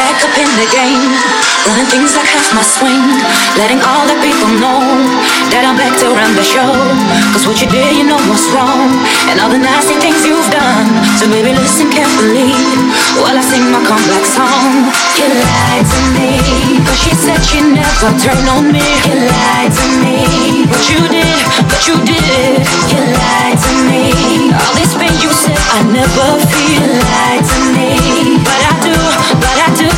up in the game, running things like half my swing, letting all the people know that I'm back to run the show. Cause what you did, you know what's wrong, and all the nasty things you've done. So baby, listen carefully while I sing my comeback song. You lied to me, cause she said she never turned on me. You lied to me, but you did, but you did. You lied to me, all this pain you said I never feel. You lied to me, but I do, but I do,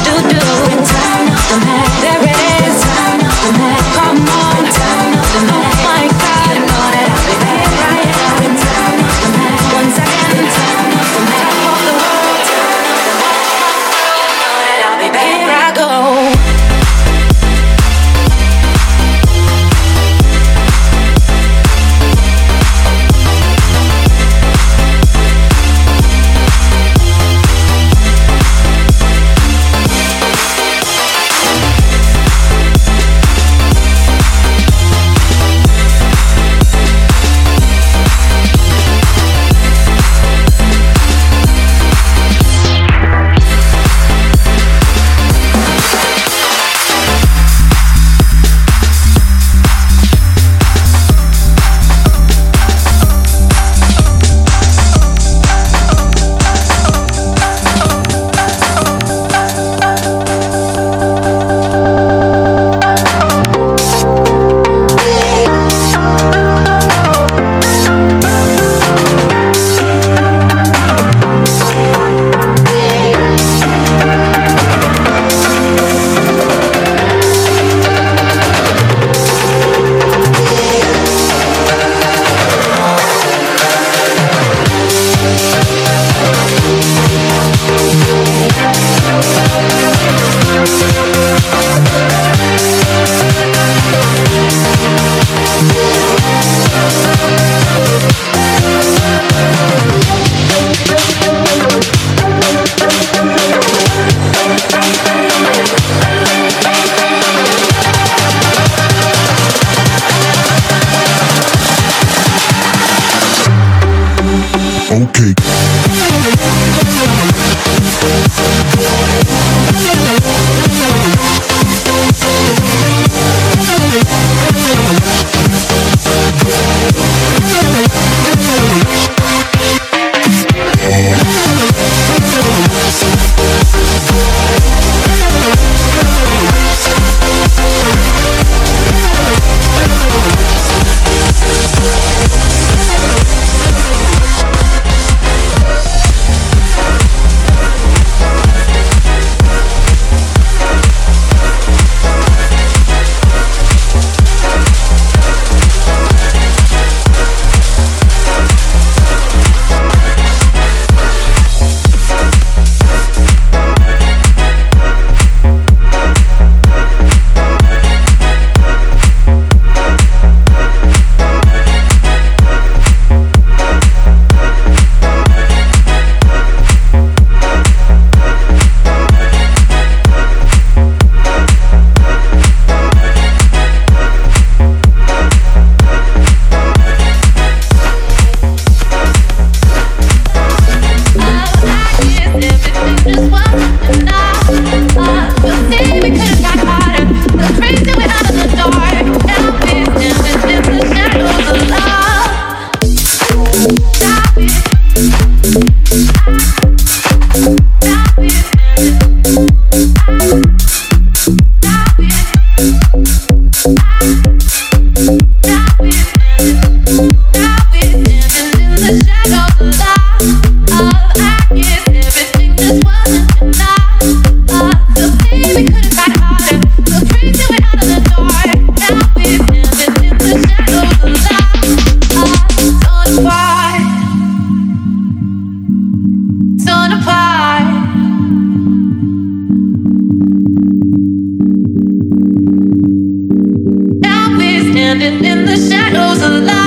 standing in the shadows alive.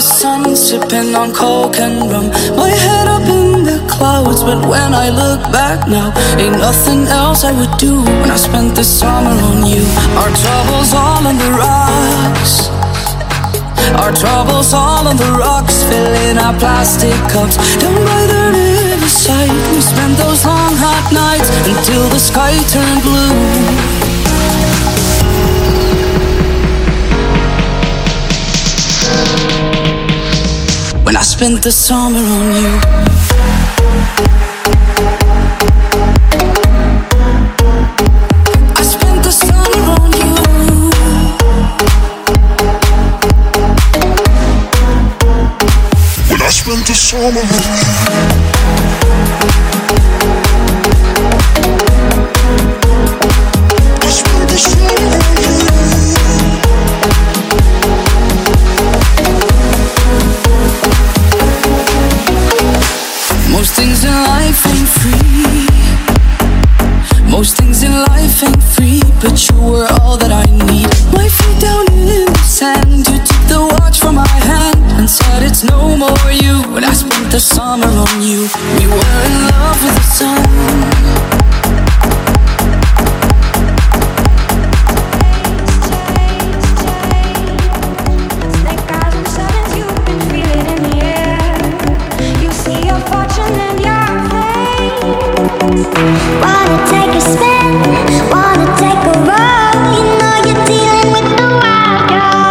The sun, sipping on coke and rum. My head up in the clouds, but when I look back now, ain't nothing else I would do when I spent the summer on you. Our troubles all on the rocks. Our troubles all on the rocks, filling our plastic cups. Down by the riverside, we spent those long hot nights until the sky turned blue. Spent the summer on you. I spent the summer on you. When I spent the summer life ain't free. Most things in life ain't free, but you were all that I need. My feet down in the sand, you took the watch from my hand and said it's no more you. When I spent the summer on you, we were in love with the sun. Spin, wanna take a roll, you know you're dealing with the wild card.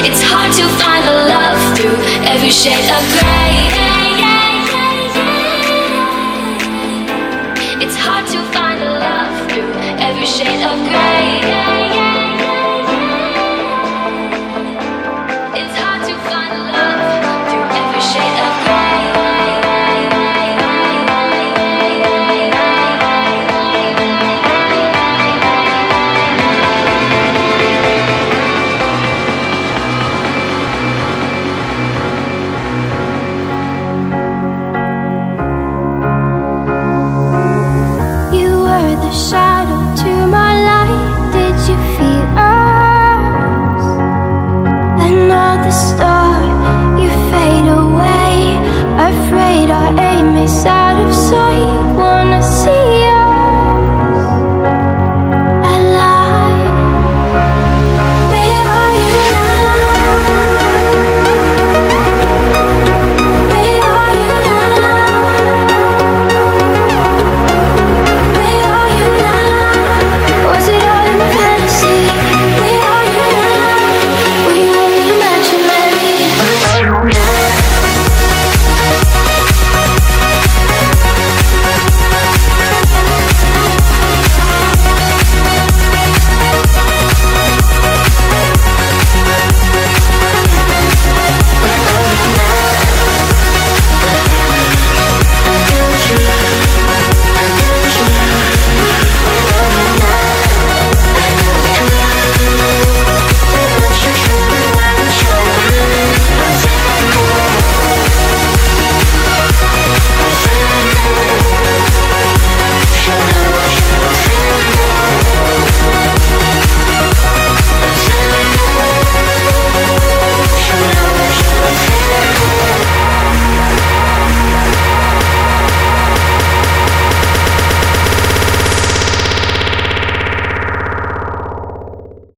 It's hard to find a love through every shade of gray. It's hard to find a love through every shade of gray.